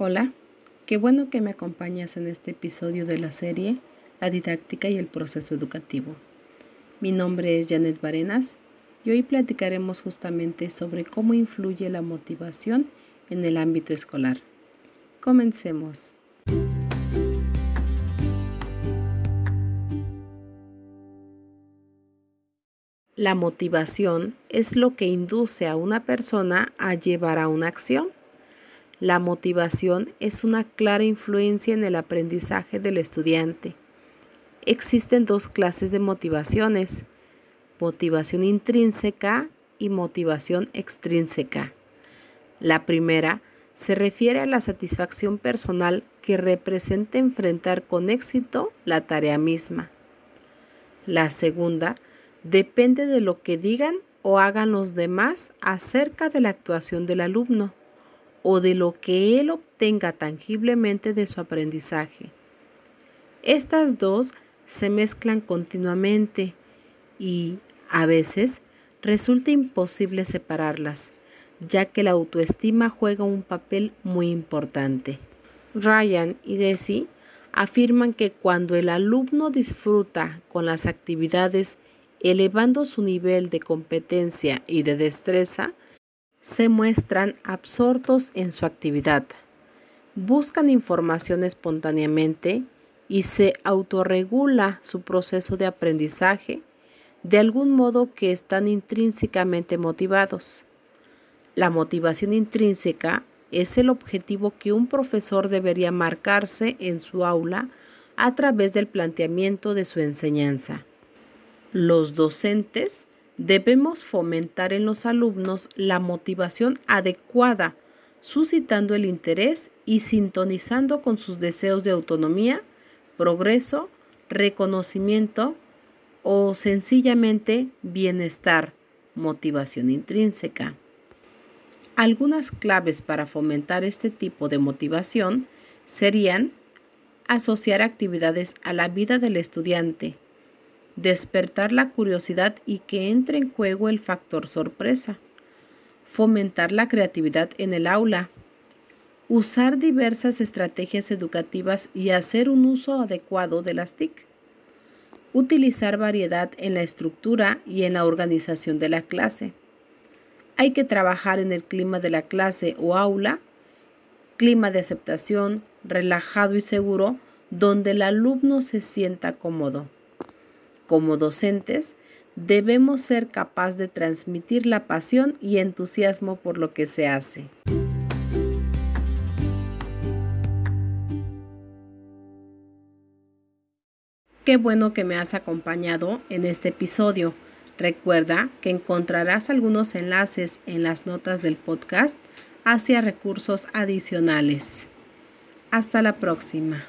Hola, qué bueno que me acompañas en este episodio de la serie La didáctica y el proceso educativo. Mi nombre es Janet Barenas y hoy platicaremos justamente sobre cómo influye la motivación en el ámbito escolar. Comencemos. La motivación es lo que induce a una persona a llevar a una acción la motivación es una clara influencia en el aprendizaje del estudiante. Existen dos clases de motivaciones, motivación intrínseca y motivación extrínseca. La primera se refiere a la satisfacción personal que representa enfrentar con éxito la tarea misma. La segunda depende de lo que digan o hagan los demás acerca de la actuación del alumno o de lo que él obtenga tangiblemente de su aprendizaje. Estas dos se mezclan continuamente y, a veces, resulta imposible separarlas, ya que la autoestima juega un papel muy importante. Ryan y Desi afirman que cuando el alumno disfruta con las actividades elevando su nivel de competencia y de destreza, se muestran absortos en su actividad, buscan información espontáneamente y se autorregula su proceso de aprendizaje de algún modo que están intrínsecamente motivados. La motivación intrínseca es el objetivo que un profesor debería marcarse en su aula a través del planteamiento de su enseñanza. Los docentes Debemos fomentar en los alumnos la motivación adecuada, suscitando el interés y sintonizando con sus deseos de autonomía, progreso, reconocimiento o sencillamente bienestar, motivación intrínseca. Algunas claves para fomentar este tipo de motivación serían asociar actividades a la vida del estudiante, despertar la curiosidad y que entre en juego el factor sorpresa, fomentar la creatividad en el aula, usar diversas estrategias educativas y hacer un uso adecuado de las TIC, utilizar variedad en la estructura y en la organización de la clase. Hay que trabajar en el clima de la clase o aula, clima de aceptación, relajado y seguro, donde el alumno se sienta cómodo. Como docentes, debemos ser capaces de transmitir la pasión y entusiasmo por lo que se hace. Qué bueno que me has acompañado en este episodio. Recuerda que encontrarás algunos enlaces en las notas del podcast hacia recursos adicionales. Hasta la próxima.